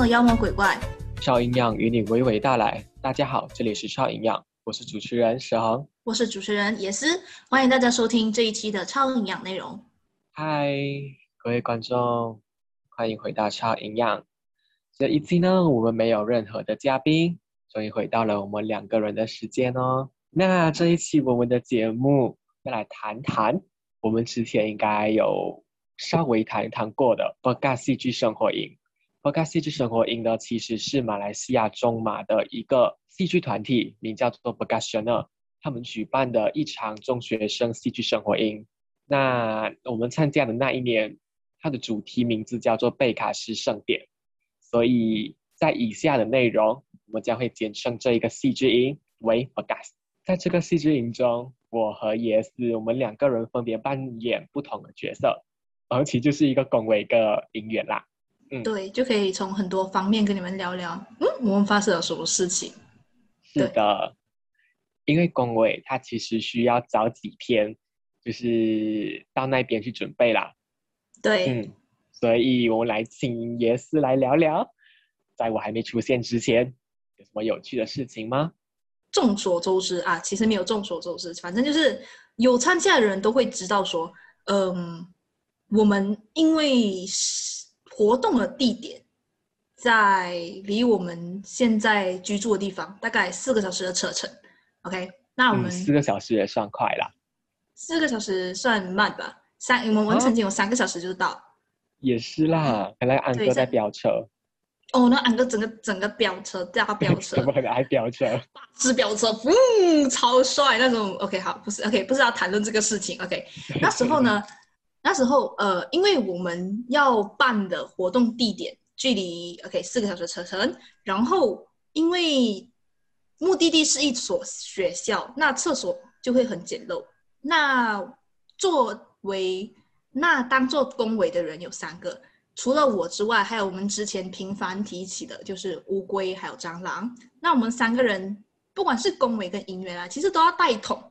的妖魔鬼怪。超营养与你娓娓道来。大家好，这里是超营养，我是主持人石恒。我是主持人野思，欢迎大家收听这一期的超营养内容。嗨，各位观众，欢迎回到超营养。这一期呢，我们没有任何的嘉宾，终于回到了我们两个人的时间哦。那这一期我们的节目要来谈谈我们之前应该有稍微谈一谈过的 b 嘎戏剧生活营。B 嘎戏剧生活营呢，其实是马来西亚中马的一个戏剧团体，名叫做 b 嘎 g a s n 他们举办的一场中学生戏剧生活营。那我们参加的那一年，它的主题名字叫做贝卡斯盛典。所以在以下的内容，我们将会简称这一个戏剧营为 b 嘎 g 在这个戏剧营中，我和耶斯我们两个人分别扮演不同的角色，而且就是一个恭维的营员啦。嗯，对，就可以从很多方面跟你们聊聊，嗯，我们发生了什么事情。是的，因为恭维他其实需要早几天，就是到那边去准备啦。对，嗯，所以我们来请爷斯来聊聊，在我还没出现之前，有什么有趣的事情吗？众所周知啊，其实没有众所周知，反正就是有参加的人都会知道说，嗯，我们因为活动的地点在离我们现在居住的地方大概四个小时的车程，OK，那我们四个小时也算快啦，四个小时算慢吧？三我们曾经有三个小时就到，也是啦，原来安哥在飙车。哦，那安哥整个整个飙车，大飙车，怎么可能还飙车？大只飙车，嗯，超帅那种。OK，好，不是 OK，不是要谈论这个事情。OK，那时候呢，那时候呃，因为我们要办的活动地点距离 OK 四个小时车程，然后因为目的地是一所学校，那厕所就会很简陋。那作为那当做工委的人有三个。除了我之外，还有我们之前频繁提起的，就是乌龟还有蟑螂。那我们三个人，不管是工委跟银员啊，其实都要带桶。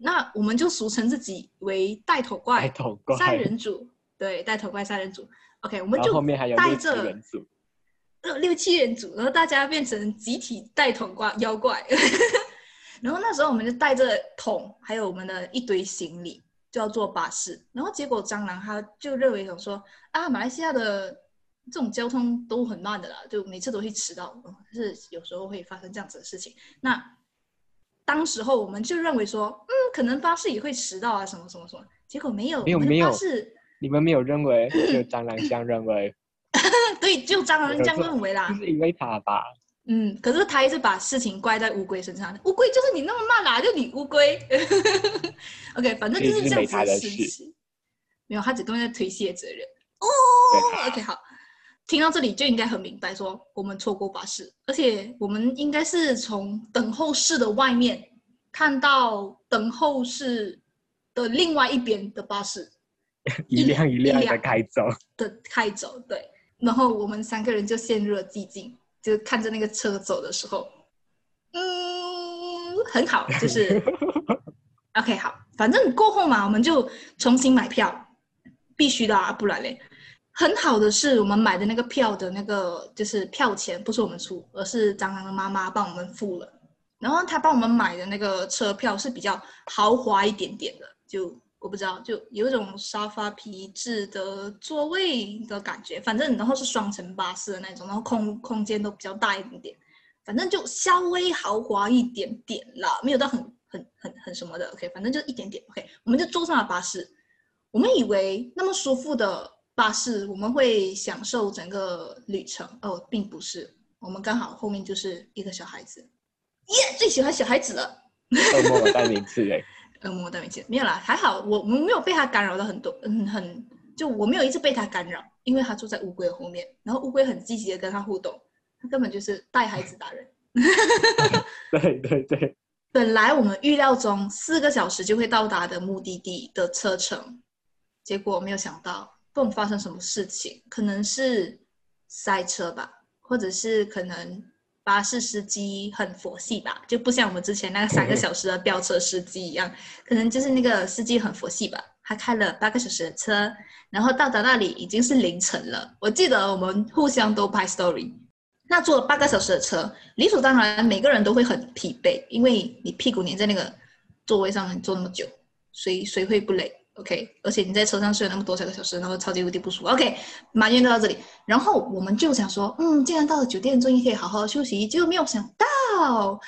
那我们就俗称自己为带头怪带头怪三人组。对，带头怪三人组。OK，我们就带着六六七人组，然后大家变成集体带头怪妖怪。然后那时候我们就带着桶，还有我们的一堆行李。就要坐巴士，然后结果蟑螂他就认为想说啊，马来西亚的这种交通都很慢的啦，就每次都会迟到，是有时候会发生这样子的事情。那当时候我们就认为说，嗯，可能巴士也会迟到啊，什么什么什么。结果没有，没有没有，是你们没有认为，就蟑螂这样认为。对，就蟑螂这样认为啦。就是因为他吧。嗯，可是他一直把事情怪在乌龟身上。乌龟就是你那么慢啦，就你乌龟。OK，反正就是这样子的事情。没有，他只跟在推卸责任。哦，OK，好，听到这里就应该很明白，说我们错过巴士，而且我们应该是从等候室的外面看到等候室的另外一边的巴士，一辆一辆的开走，的开走，对。然后我们三个人就陷入了寂静。就看着那个车走的时候，嗯，很好，就是 OK，好，反正过后嘛，我们就重新买票，必须的啊，不然嘞。很好的是我们买的那个票的那个就是票钱不是我们出，而是蟑螂的妈妈帮我们付了。然后他帮我们买的那个车票是比较豪华一点点的，就。我不知道，就有一种沙发皮质的座位的感觉，反正然后是双层巴士的那种，然后空空间都比较大一点点，反正就稍微豪华一点点啦，没有到很很很很什么的，OK，反正就一点点，OK，我们就坐上了巴士，我们以为那么舒服的巴士，我们会享受整个旅程，哦，并不是，我们刚好后面就是一个小孩子，耶，最喜欢小孩子了，恶魔代名词 哎。恶魔的名字没有啦，还好我我们没有被他干扰到很多，嗯，很就我没有一直被他干扰，因为他坐在乌龟的后面，然后乌龟很积极的跟他互动，他根本就是带孩子达人。对对对，本来我们预料中四个小时就会到达的目的地的车程，结果没有想到不发生什么事情，可能是塞车吧，或者是可能。巴士司机很佛系吧，就不像我们之前那个三个小时的飙车司机一样，可能就是那个司机很佛系吧。他开了八个小时的车，然后到达那里已经是凌晨了。我记得我们互相都拍 story，那坐了八个小时的车，理所当然每个人都会很疲惫，因为你屁股粘在那个座位上你坐那么久，谁谁会不累？OK，而且你在车上睡了那么多个小时，然后超级无敌不舒服。OK，埋怨到这里，然后我们就想说，嗯，既然到了酒店，终于可以好好休息，结果没有想到，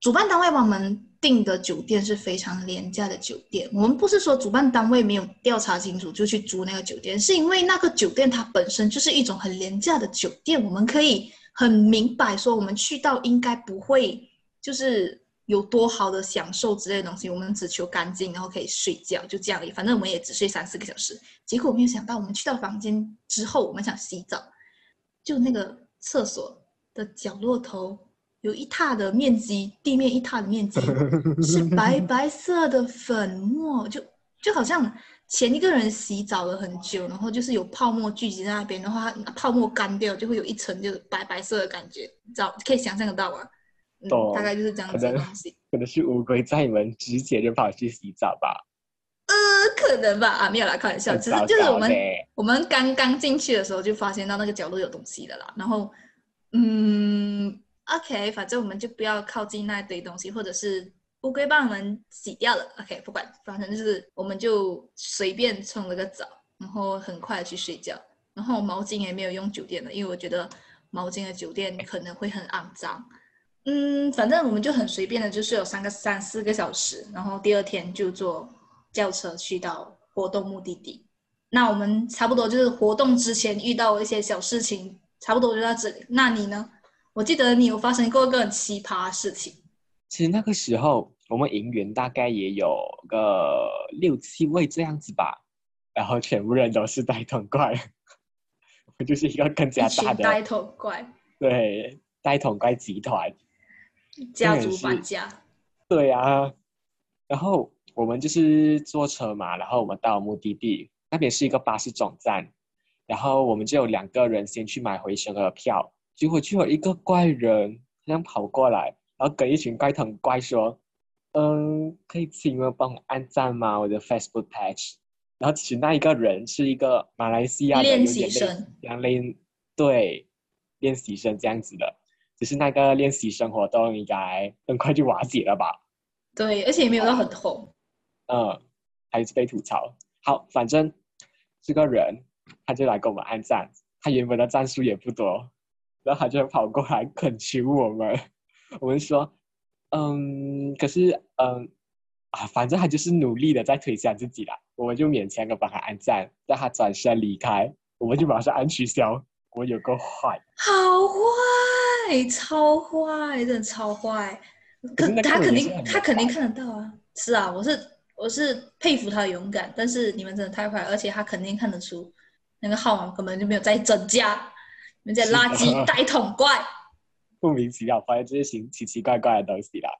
主办单位帮我们订的酒店是非常廉价的酒店。我们不是说主办单位没有调查清楚就去租那个酒店，是因为那个酒店它本身就是一种很廉价的酒店。我们可以很明白说，我们去到应该不会就是有多好的享受之类的东西。我们只求干净，然后可以睡觉，就这样而已。反正我们也只睡三四个小时。结果没有想到，我们去到房间之后，我们想洗澡，就那个厕所的角落头。有一榻的面积，地面一榻的面积是白白色的粉末，就就好像前一个人洗澡了很久，然后就是有泡沫聚集在那边，的话泡沫干掉，就会有一层就是白白色的感觉，知道可以想象得到吗？嗯，大概就是这样子的东西。可能是乌龟在你们之前就跑去洗澡吧？呃，可能吧，啊，没有啦，开玩笑，只是就是我们我们刚刚进去的时候就发现到那个角落有东西的啦，然后嗯。OK，反正我们就不要靠近那堆东西，或者是乌龟帮我们洗掉了。OK，不管，反正就是我们就随便冲了个澡，然后很快去睡觉。然后毛巾也没有用酒店的，因为我觉得毛巾的酒店可能会很肮脏。嗯，反正我们就很随便的，就是有三个三四个小时。然后第二天就坐轿车去到活动目的地。那我们差不多就是活动之前遇到一些小事情，差不多就到这里。那你呢？我记得你有发生过一个很奇葩的事情。其实那个时候我们营员大概也有个六七位这样子吧，然后全部人都是呆头怪，我就是一个更加大的呆头怪。对，呆头怪集团，家族搬家。对啊，然后我们就是坐车嘛，然后我们到目的地那边是一个巴士总站，然后我们就有两个人先去买回程的票。结果就有一个怪人这样跑过来，然后跟一群怪疼怪说：“嗯，可以请你们帮我按赞吗？我的 Facebook page。”然后其实那一个人是一个马来西亚的练习生，杨林对练习生这样子的，只是那个练习生活动应该很快就瓦解了吧？对，而且也没有到很痛。嗯，还是被吐槽。好，反正这个人他就来给我们按赞，他原本的赞数也不多。然后他就跑过来恳求我们，我们说，嗯，可是，嗯，啊，反正他就是努力的在推销自己啦，我们就勉强的帮他按赞，让他转身离开，我们就马上按取消。我有个坏，好坏，超坏，真的超坏。可他肯定，他肯定看得到啊。是啊，我是我是佩服他的勇敢，但是你们真的太坏，而且他肯定看得出那个号码根本就没有在增加。那些垃圾袋桶怪，莫名其妙发现这些奇奇奇怪怪的东西啦。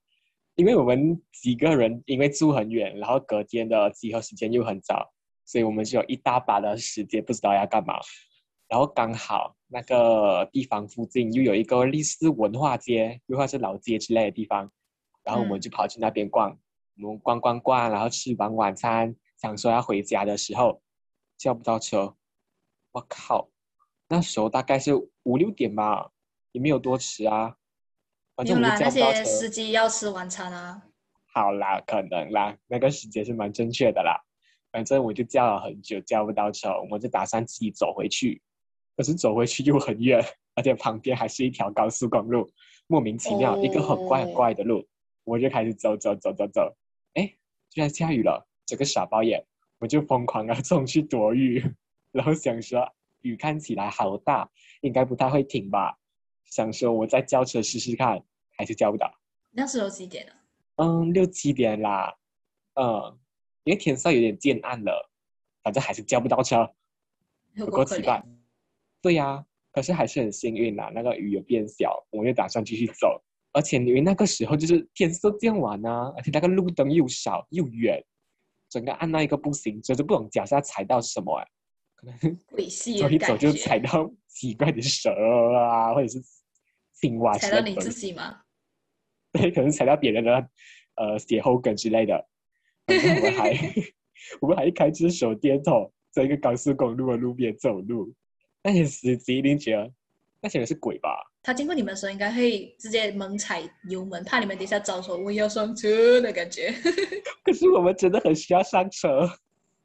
因为我们几个人因为住很远，然后隔天的集合时间又很早，所以我们就有一大把的时间不知道要干嘛。然后刚好那个地方附近又有一个历史文化街，又或是老街之类的地方，然后我们就跑去那边逛。我们逛逛逛，然后吃完晚餐，想说要回家的时候，叫不到车。我靠！那时候大概是五六点吧，也没有多迟啊。反正啦，那些司机要吃晚餐啊。好啦，可能啦，那个时间是蛮正确的啦。反正我就叫了很久，叫不到车，我就打算自己走回去。可是走回去又很远，而且旁边还是一条高速公路，莫名其妙一个很怪很怪的路。我就开始走走走走走，哎，居然下雨了，这个傻包眼，我就疯狂的冲去躲雨，然后想说。雨看起来好大，应该不太会停吧？想说我再叫车试试看，还是叫不到。那时候几点了？嗯，六七点啦。嗯，因为天色有点渐暗了，反正还是叫不到车，不够奇怪。对呀，可是还是很幸运啦，那个雨有变小，我又打算继续走。而且因为那个时候就是天色渐晚啊，而且那个路灯又少又远，整个按那一个不行，就是不懂脚下踩到什么哎。可能走一走就踩到奇怪的蛇啊，或者是青蛙。踩到你自己吗？对，可能踩到别人的呃鞋后跟之类的。我们还我们还开着手电筒在一个高速公路的路边走路，那些司机一定觉得那些人是鬼吧？他经过你们的时候，应该会直接猛踩油门，怕你们等一下招手我要上车的感觉。可是我们真的很需要上车。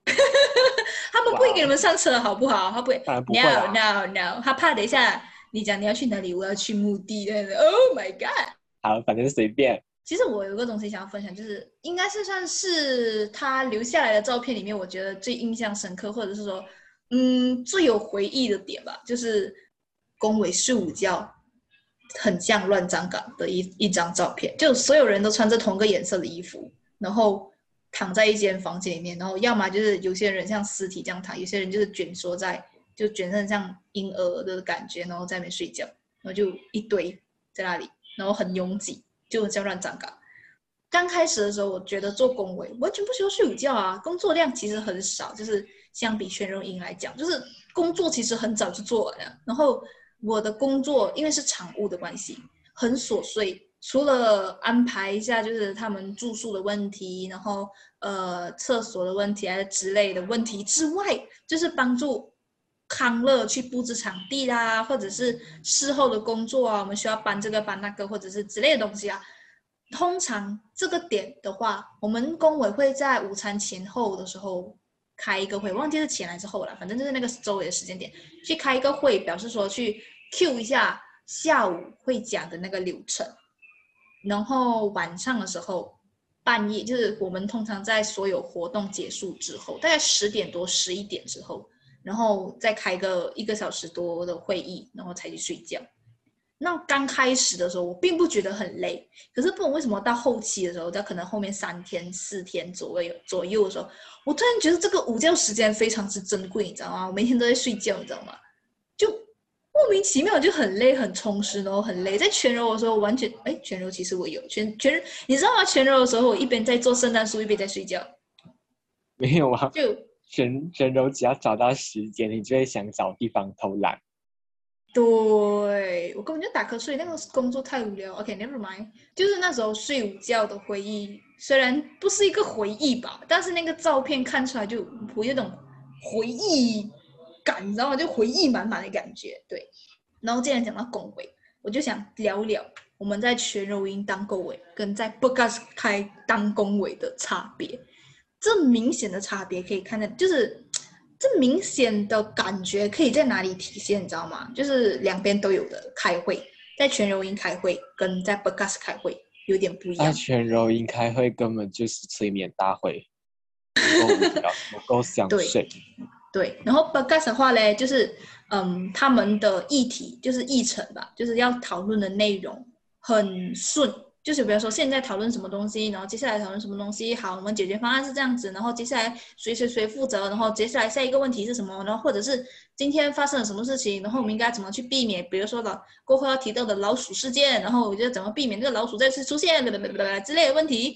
他们不会给你们上车，好不好？他不会。No no no，他怕等一下你讲你要去哪里，我要去墓地。Oh my god！好，反正随便。其实我有个东西想要分享，就是应该是算是他留下来的照片里面，我觉得最印象深刻，或者是说，嗯，最有回忆的点吧，就是宫尾睡午觉，很像乱葬岗的一一张照片，就所有人都穿着同个颜色的衣服，然后躺在一间房间里面，然后要么就是有些人像尸体这样躺，有些人就是卷缩在，就卷成像婴儿的感觉，然后在那边睡觉，然后就一堆在那里，然后很拥挤。就叫乱葬岗。刚开始的时候，我觉得做工委完全不需要睡午觉啊，工作量其实很少，就是相比全柔营来讲，就是工作其实很早就做完了。然后我的工作因为是场务的关系，很琐碎，除了安排一下就是他们住宿的问题，然后呃厕所的问题还是之类的问题之外，就是帮助。康乐去布置场地啦，或者是事后的工作啊，我们需要搬这个搬那个，或者是之类的东西啊。通常这个点的话，我们工委会在午餐前后的时候开一个会，忘记是前还是后了，反正就是那个周围的时间点去开一个会，表示说去 Q 一下下午会讲的那个流程。然后晚上的时候，半夜就是我们通常在所有活动结束之后，大概十点多、十一点之后。然后再开个一个小时多的会议，然后才去睡觉。那刚开始的时候，我并不觉得很累。可是不懂为什么到后期的时候，在可能后面三天、四天左右左右的时候，我突然觉得这个午觉时间非常之珍贵，你知道吗？我每天都在睡觉，你知道吗？就莫名其妙就很累、很充实，然后很累。在全柔的时候，完全哎，全柔其实我有全全，你知道吗？全柔的时候，我一边在做圣诞树，一边在睡觉。没有啊，就。全全柔只要找到时间，你就会想找地方偷懒。对我根本就打瞌睡，那个工作太无聊。OK，never mind，就是那时候睡午觉的回忆，虽然不是一个回忆吧，但是那个照片看出来就我有种回忆感，你知道吗？就回忆满满的感觉。对，然后既然讲到工委，我就想聊聊我们在全柔音当工委跟在 b o g a s 开当工委的差别。这明显的差别可以看到，就是这明显的感觉可以在哪里体现？你知道吗？就是两边都有的开会，在全柔音开会跟在 b a g a s 开会有点不一样。在全柔音开会根本就是催眠大会，够够想睡。对，然后 b a g a s 的话呢，就是嗯，他们的议题就是议程吧，就是要讨论的内容很顺。就是比如说现在讨论什么东西，然后接下来讨论什么东西，好，我们解决方案是这样子，然后接下来谁谁谁负责，然后接下来下一个问题是什么，然后或者是今天发生了什么事情，然后我们应该怎么去避免，比如说的过后要提到的老鼠事件，然后我觉得怎么避免这个老鼠再次出现，之类的问题，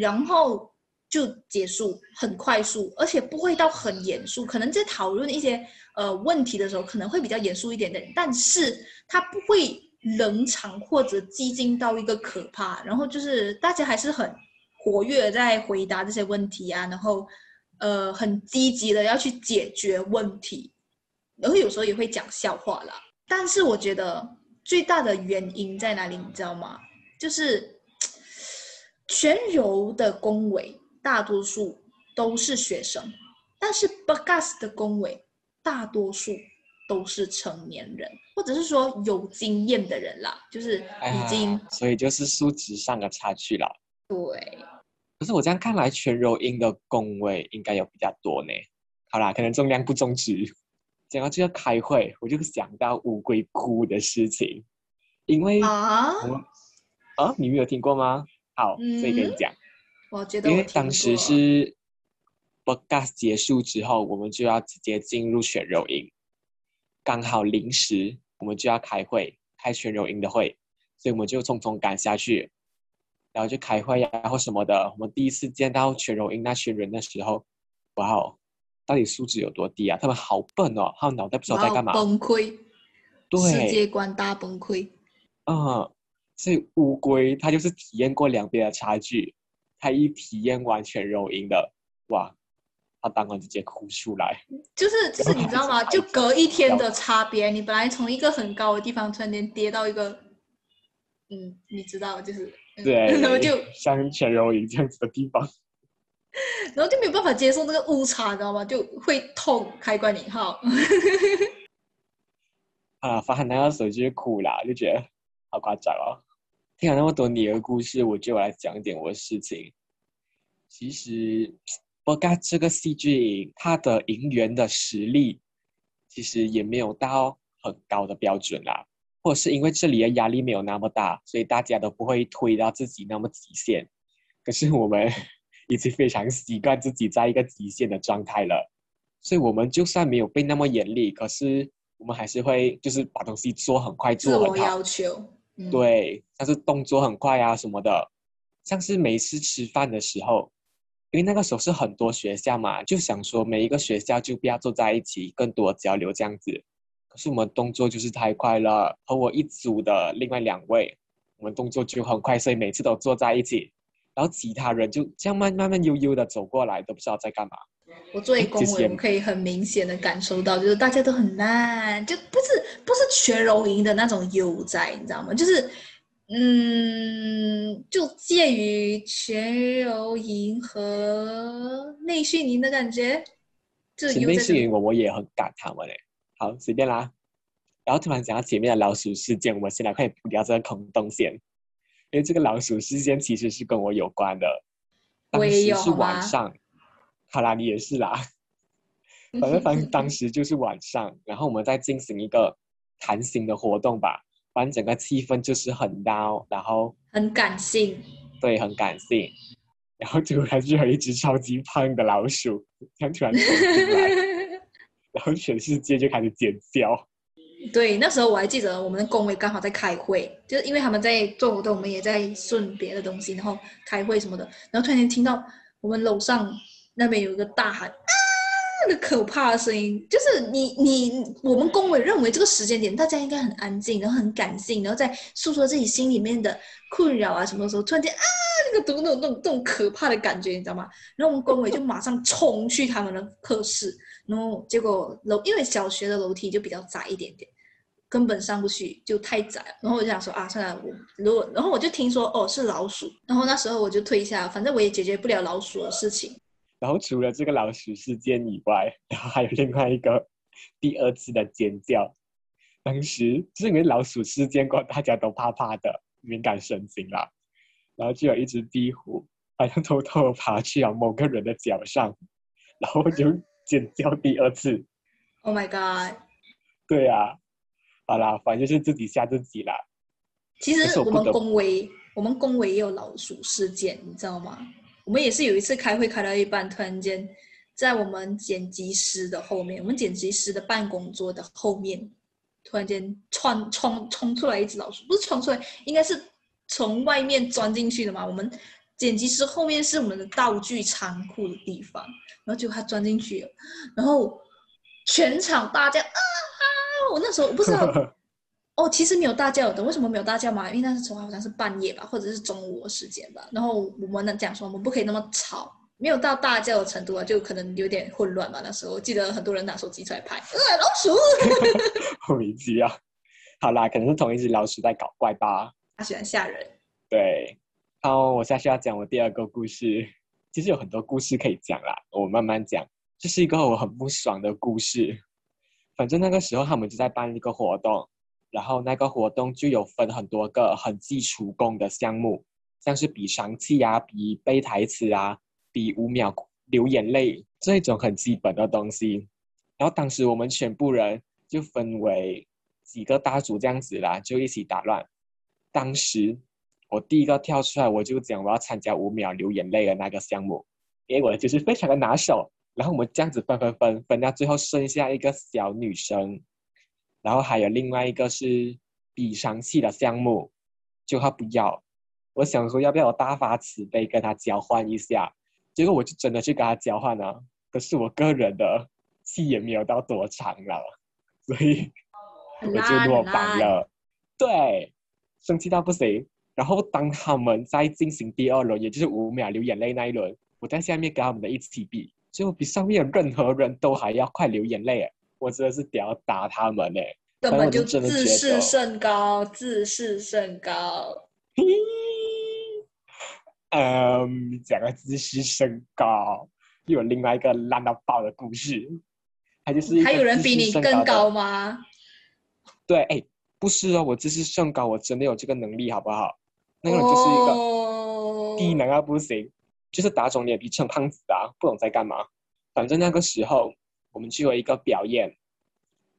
然后就结束，很快速，而且不会到很严肃，可能在讨论一些呃问题的时候可能会比较严肃一点点，但是它不会。冷场或者激进到一个可怕，然后就是大家还是很活跃在回答这些问题啊，然后呃很积极的要去解决问题，然后有时候也会讲笑话啦。但是我觉得最大的原因在哪里，你知道吗？就是全柔的工委大多数都是学生，但是 Bagas 的工委大多数。都是成年人，或者是说有经验的人啦，就是已经，所以就是数值上的差距啦。对，可是我这样看来，全柔音的工位应该有比较多呢。好啦，可能重量不重质。讲到这个开会，我就想到乌龟哭的事情，因为啊，啊，你没有听过吗？好，所以跟你讲，我觉得因为当时是 b o d c a s 结束之后，我们就要直接进入选柔音。刚好临时我们就要开会，开全柔营的会，所以我们就匆匆赶下去，然后就开会呀，然后什么的。我们第一次见到全柔营那群人的时候，哇哦，到底素质有多低啊？他们好笨哦，他们脑袋不知道在干嘛，崩溃，对，世界观大崩溃。嗯，所以乌龟它就是体验过两边的差距，它一体验完全柔营的，哇，他当晚直接哭出来。就是就是你知道吗？就隔一天的差别，你本来从一个很高的地方突然间跌到一个，嗯，你知道，就是对，然后就 像全柔营这样子的地方，然后就没有办法接受这个误差，你知道吗？就会痛，开关引号。啊，发现那个时候就是哭了，就觉得好夸张哦。听了那么多你的故事，我就来讲一点我的事情。其实，不过这个戏剧它的营员的实力，其实也没有到很高的标准啦。或者是因为这里的压力没有那么大，所以大家都不会推到自己那么极限。可是我们 已经非常习惯自己在一个极限的状态了，所以我们就算没有被那么严厉，可是我们还是会就是把东西做很快，做很好。要求，嗯，对，像是动作很快啊什么的，像是每次吃饭的时候，因为那个时候是很多学校嘛，就想说每一个学校就不要坐在一起，更多交流这样子。可是我们动作就是太快了，和我一组的另外两位，我们动作就很快，所以每次都坐在一起，然后其他人就这样慢慢慢悠悠的走过来，都不知道在干嘛。我作为工委，其实也我可以很明显的感受到，就是大家都很烂，就不是不是全柔营的那种悠哉，你知道吗？就是，嗯，就介于全柔营和内训营的感觉，就是前面悠哉的。是我我也很感他们嘞。好，随便啦。然后突然讲到前面的老鼠事件，我们先来快补掉这个空洞线，因为这个老鼠事件其实是跟我有关的。当时是晚上，好啦，你也是啦。反正反正当时就是晚上，然后我们在进行一个谈心的活动吧，反正整个气氛就是很闹，然后很感性，对很感性，然后突然就有一只超级胖的老鼠，然走进来，然后全世界就开始尖叫。对，那时候我还记得我们的工位刚好在开会，就是因为他们在做活动，我们也在顺别的东西，然后开会什么的，然后突然间听到我们楼上那边有一个大喊啊，那个可怕的声音，就是你你我们工委认为这个时间点大家应该很安静，然后很感性，然后在诉说自己心里面的困扰啊什么时候，突然间啊那个那种那种那种可怕的感觉，你知道吗？然后我们工委就马上冲去他们的课室，然后结果楼因为小学的楼梯就比较窄一点点。根本上不去，就太窄了。然后我就想说啊，算了，我如果，然后我就听说哦是老鼠，然后那时候我就退下，反正我也解决不了老鼠的事情。然后除了这个老鼠事件以外，然后还有另外一个第二次的尖叫。当时就是因为老鼠事件过，大家都怕怕的，敏感神经啦。然后就有一只壁虎，好像偷偷爬去了某个人的脚上，然后就尖叫第二次。Oh my god！对啊，好啦，反正就是自己吓自己啦。其实我们我不得不工委，我们公维也有老鼠事件，你知道吗？我们也是有一次开会开到一半，突然间在我们剪辑师的后面，我们剪辑师的办公桌的后面，突然间窜冲冲出来一只老鼠，不是冲出来，应该是从外面钻进去的嘛。我们剪辑师后面是我们的道具仓库的地方，然后结果它钻进去了，然后全场大家啊啊！我那时候我不知道。哦，其实没有大叫的，为什么没有大叫嘛？因为那时候好像是半夜吧，或者是中午的时间吧。然后我们呢讲说，我们不可以那么吵，没有到大叫的程度啊，就可能有点混乱嘛。那时候我记得很多人拿手机出来拍，呃，老鼠，莫名其妙。好啦，可能是同一只老鼠在搞怪吧。它喜欢吓人。对，好，我下去要讲我第二个故事。其实有很多故事可以讲啦，我慢慢讲。这是一个我很不爽的故事。反正那个时候他们就在办一个活动，然后那个活动就有分很多个很基础功的项目，像是比长气啊、比背台词啊、比五秒流眼泪这种很基本的东西。然后当时我们全部人就分为几个大组这样子啦，就一起打乱。当时我第一个跳出来，我就讲我要参加五秒流眼泪的那个项目，因为我就是非常的拿手。然后我们这样子分分分分到最后剩下一个小女生，然后还有另外一个是比长气的项目，就他不要。我想说要不要我大发慈悲跟他交换一下，结果我就真的去跟他交换了。可是我个人的气也没有到多长了，所以我就落榜了。对，生气到不行。然后当他们在进行第二轮，也就是五秒流眼泪那一轮，我在下面跟他们的一起比，就比上面任何人都还要快流眼泪，我真的是屌打他们哎！根本就自视甚高，自视甚高。嗯，讲个自视甚高，又有另外一个烂到爆的故事，还就是还有人比你更高吗？对，哎，不是哦，我自视甚高，我真的有这个能力，好不好？那个人就是一个低能啊，不行。就是打肿脸皮充胖子啊，不懂在干嘛。反正那个时候我们去了一个表演，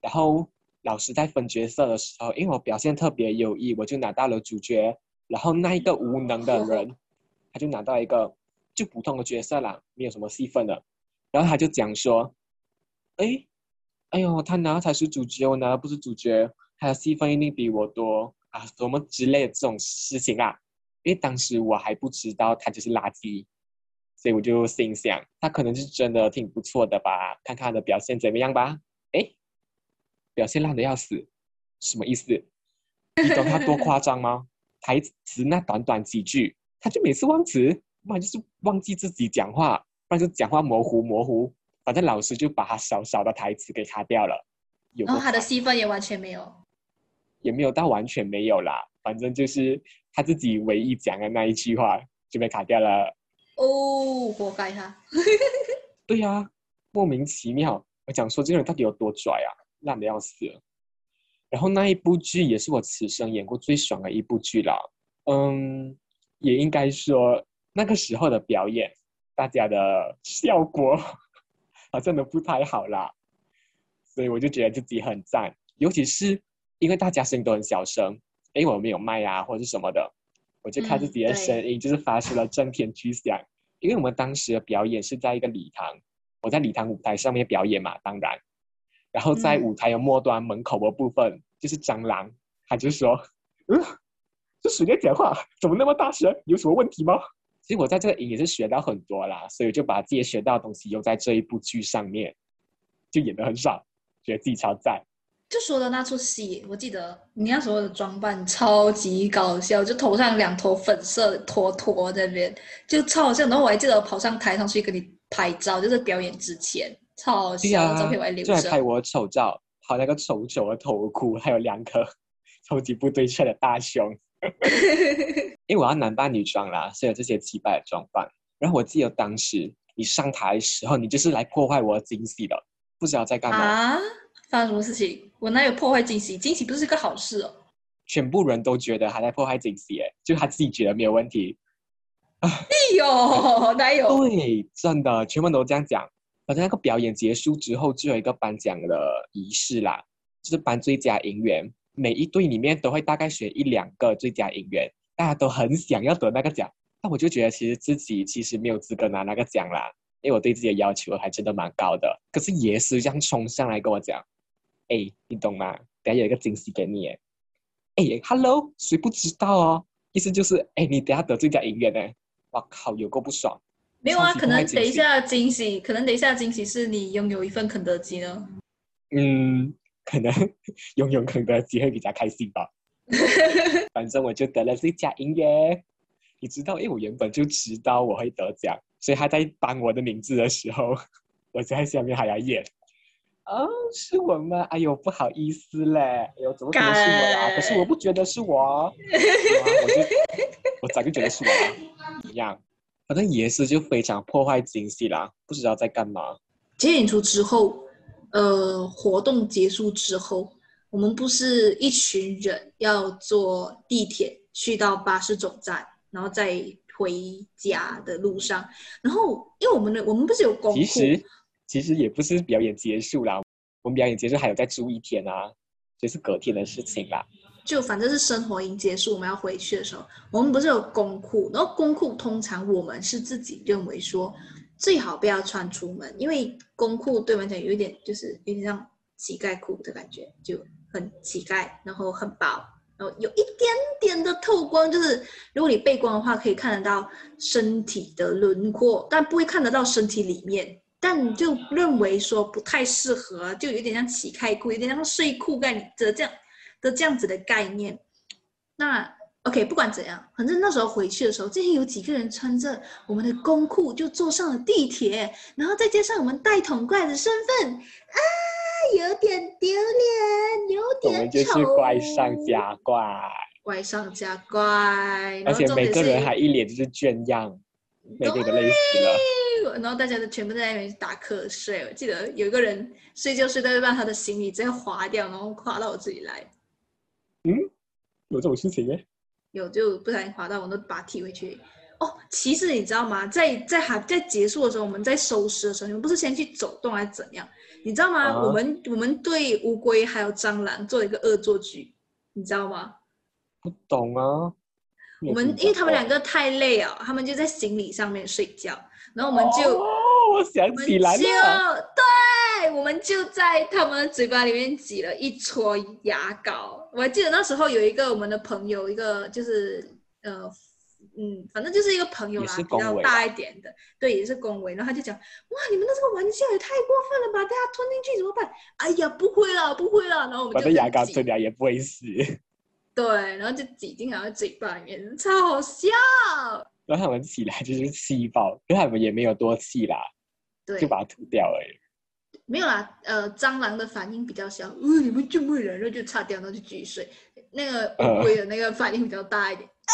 然后老师在分角色的时候，因为我表现特别优异，我就拿到了主角。然后那一个无能的人，他就拿到一个就普通的角色啦，没有什么戏份的。然后他就讲说：“哎，哎呦，他拿才是主角，我拿不是主角，他的戏份一定比我多啊，什么之类的这种事情啊。”因为当时我还不知道他就是垃圾。所以我就心想，他可能是真的挺不错的吧，看看他的表现怎么样吧。哎，表现烂的要死，什么意思？你懂他多夸张吗？台词那短短几句，他就每次忘词，不然就是忘记自己讲话，不然就讲话模糊模糊。反正老师就把他少少的台词给卡掉了。然后他的戏份也完全没有，也没有到完全没有啦。反正就是他自己唯一讲的那一句话就被卡掉了。哦，活该他。对呀，莫名其妙。我讲说这个人到底有多拽啊，烂的要死。然后那一部剧也是我此生演过最爽的一部剧了。嗯，也应该说那个时候的表演，大家的效果 好像都不太好啦。所以我就觉得自己很赞，尤其是因为大家声音都很小声，因为我没有麦啊或者是什么的。我就看自己的声音，就是发出了震天巨响。因为我们当时的表演是在一个礼堂，我在礼堂舞台上面表演嘛，当然，然后在舞台的末端门口的部分，就是蟑螂，他就说：“嗯，这谁在讲话？怎么那么大声？有什么问题吗？”其实我在这个营也是学到很多啦，所以就把自己学到的东西用在这一部剧上面，就演的很少，觉得自己超赞。就说的那出戏，我记得你那时候的装扮超级搞笑，就头上两坨粉色坨坨那边，就超好笑。然后我还记得跑上台上去跟你拍照，就是表演之前，超好笑，照片我还留着。就拍我丑照，拍那个丑丑的头箍，还有两颗 超级不对称的大胸。因为我要男扮女装啦，所以有这些奇怪的装扮。然后我记得当时你上台的时候，你就是来破坏我的惊喜的，不知道在干嘛。发生什么事情？我哪有破坏惊喜？惊喜不是个好事哦。全部人都觉得他在破坏惊喜，哎，就他自己觉得没有问题。哎呦，哪有？对，真的，全部都这样讲。反正那个表演结束之后，就有一个颁奖的仪式啦，就是颁最佳演员。每一队里面都会大概选一两个最佳演员，大家都很想要得那个奖。但我就觉得，其实自己其实没有资格拿那个奖啦，因为我对自己的要求还真的蛮高的。可是也是这样冲上来跟我讲。哎，你懂吗？等下有一个惊喜给你，哎，哎，Hello，谁不知道哦？意思就是，哎，你等下得最佳音乐呢？哇靠，有够不爽！没有啊，可能等一下惊喜，可能等一下惊喜是你拥有一份肯德基呢。嗯，可能 拥有肯德基会比较开心吧。反正我就得了最佳音乐，你知道，因为我原本就知道我会得奖，所以他在颁我的名字的时候，我在下面还要演。哦，是我吗？哎呦，不好意思嘞！哎呦，怎么可能是我呀？可是我不觉得是我，我就我早就觉得是我了。一样，反正也是就非常破坏惊喜啦，不知道在干嘛。接演出之后，呃，活动结束之后，我们不是一群人要坐地铁去到巴士总站，然后再回家的路上，然后因为我们的我们不是有公实其实也不是表演结束啦，我们表演结束还有再住一天啊，就是隔天的事情啦。就反正是生活营结束，我们要回去的时候，我们不是有公裤，然后公裤通常我们是自己认为说最好不要穿出门，因为公裤对我们讲有一点就是有点像乞丐裤的感觉，就很乞丐，然后很薄，然后有一点点的透光，就是如果你背光的话，可以看得到身体的轮廓，但不会看得到身体里面。但你就认为说不太适合，就有点像乞丐裤，有点像睡裤概念的这样的这样子的概念。那 OK，不管怎样，反正那时候回去的时候，竟然有几个人穿着我们的工裤就坐上了地铁，然后再加上我们带桶怪的身份，啊，有点丢脸，有我点们就是丑怪上加怪，怪上加怪，而且每个人是还一脸就是倦样，每个人都累死了。然后大家都全部在那边打瞌睡。我记得有一个人睡觉睡到一半，他的行李直接滑掉，然后滑到我这里来。嗯有这种事情耶？有就不小心滑到，我都把它踢回去。哦，其实你知道吗？在在还在结束的时候，我们在收拾的时候，你们不是先去走动还是怎样？你知道吗？啊我们我们对乌龟还有蟑螂做了一个恶作剧，你知道吗？不懂啊。没我们因为他们两个太累了，他们就在行李上面睡觉，然后我们就。哦，我想起来就了，对，我们就在他们嘴巴里面挤了一撮牙膏。我还记得那时候有一个我们的朋友，一个就是呃嗯，反正就是一个朋友啦，比较大一点的，对，也是恭维。然后他就讲，哇，你们的这个玩笑也太过分了吧，大家吞进去怎么办？哎呀，不会了，不会了。然后我们就反正牙膏挤吞掉也不会死。对，然后就挤进他的嘴巴里面，超好笑。然后他们起来就是气爆，因为他们也没有多气啦，对，就把它吐掉而已。没有啦，呃，蟑螂的反应比较小，呃，你们进不来，然后就擦掉，然后就继续睡。那个乌龟的那个反应比较大一点，哎、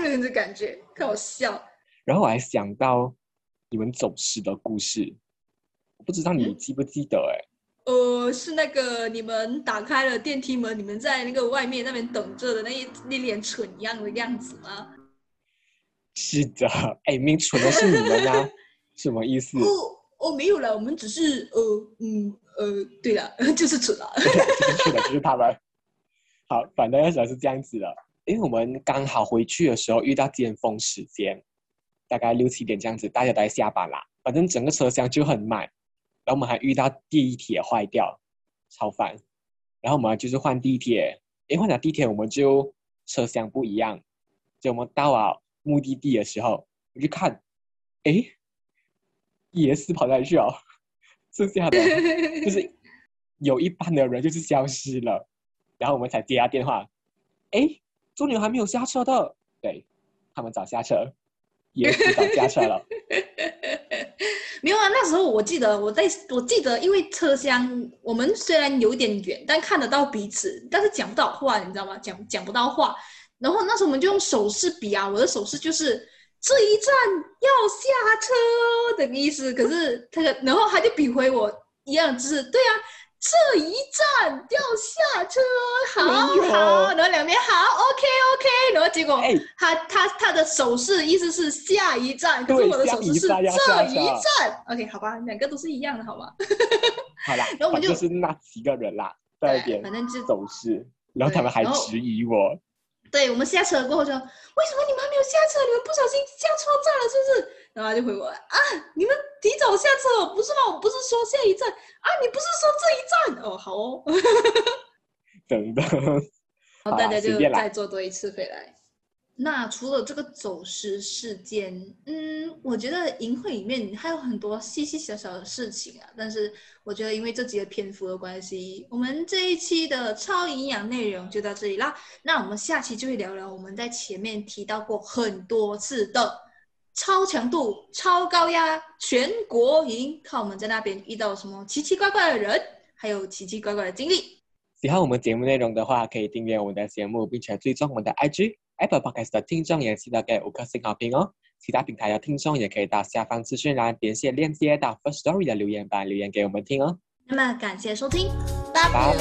你们干嘛？这感觉，看我笑。然后我还想到你们走失的故事，我不知道你嗯记不记得哎、呃，是那个你们打开了电梯门，你们在那个外面那边等着的那一那脸蠢一样的样子吗？是的，哎，明明蠢的是你们啊，什么意思？哦哦，没有了，我们只是呃嗯呃，对了，就是蠢了。是的，就是他们。好，反正那时候是这样子的，因为我们刚好回去的时候遇到尖峰时间，大概六七点这样子，大家都在下班啦。反正整个车厢就很满，然后我们还遇到地铁坏掉，超烦。然后我们就是换地铁，诶，换了地铁我们就车厢不一样。就我们到了目的地的时候，我就看，诶，也是跑哪里去哦？剩下的 就是有一半的人就是消失了，然后我们才接他电话，哎，中牛还没有下车的，对他们早下车，也是早下车了，没有啊，那时候我记得我在，我记得因为车厢我们虽然有点远，但看得到彼此，但是讲不到话，你知道吗？讲讲不到话。然后那时候我们就用手势比啊，我的手势就是这一站要下车的意思。可是他的，然后他就比回我一样就是，对啊，这一站要下车，好好，然后两边好，OK OK，然后结果哎他他他的手势意思是下一站，可是对我的手势是下一站要这一站。OK，好吧，两个都是一样的，好吧？好啦，然后我们就是那几个人啦，在那对，边反正就走是，然后他们还质疑我，对我们下车过后就，为什么你们还没有下车？你们不小心下错站了，是不是？然后他就回我啊，你们提早下车哦，不是吗？我不是说下一站啊，你不是说这一站哦，好哦。等等，然后好大家就再坐多一次回来。那除了这个走失事件，嗯，我觉得银会里面还有很多细细小小的事情啊。但是我觉得因为这集的篇幅的关系，我们这一期的超营养内容就到这里啦。那我们下期就会聊聊我们在前面提到过很多次的超强度、超高压全国营，看我们在那边遇到什么奇奇怪怪的人，还有奇奇怪怪的经历。喜欢我们节目内容的话，可以订阅我们的节目，并且追踪我们的 IG。Apple Podcast 的听众也记得给五颗星好评哦。其他平台的听众也可以到下方资讯栏点选链接到 First Story 的留言板留言给我们听哦。那么感谢收听，拜拜。